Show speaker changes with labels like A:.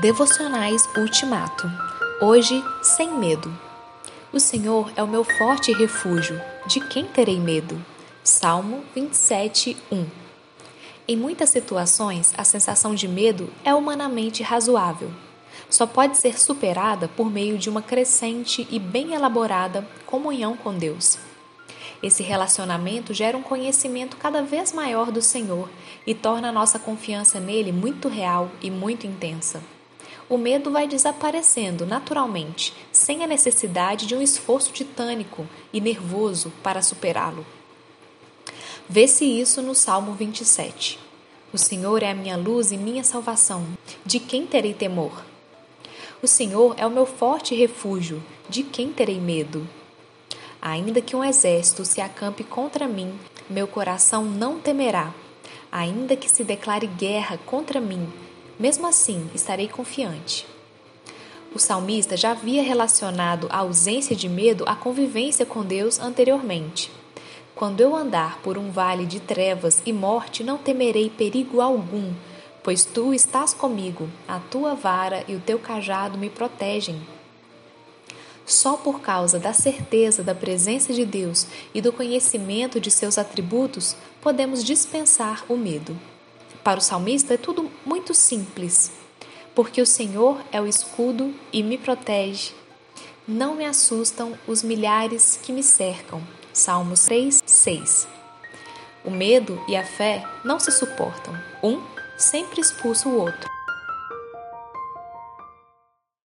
A: Devocionais Ultimato. Hoje, sem medo. O Senhor é o meu forte refúgio. De quem terei medo? Salmo 27, 1. Em muitas situações, a sensação de medo é humanamente razoável. Só pode ser superada por meio de uma crescente e bem elaborada comunhão com Deus. Esse relacionamento gera um conhecimento cada vez maior do Senhor e torna a nossa confiança nele muito real e muito intensa. O medo vai desaparecendo naturalmente, sem a necessidade de um esforço titânico e nervoso para superá-lo. Vê-se isso no Salmo 27. O Senhor é a minha luz e minha salvação. De quem terei temor? O Senhor é o meu forte refúgio. De quem terei medo? Ainda que um exército se acampe contra mim, meu coração não temerá. Ainda que se declare guerra contra mim, mesmo assim estarei confiante. O salmista já havia relacionado a ausência de medo à convivência com Deus anteriormente. Quando eu andar por um vale de trevas e morte, não temerei perigo algum, pois tu estás comigo, a tua vara e o teu cajado me protegem. Só por causa da certeza da presença de Deus e do conhecimento de seus atributos podemos dispensar o medo. Para o salmista é tudo muito simples, porque o Senhor é o escudo e me protege. Não me assustam os milhares que me cercam. Salmos 3, 6. O medo e a fé não se suportam. Um sempre expulsa o outro.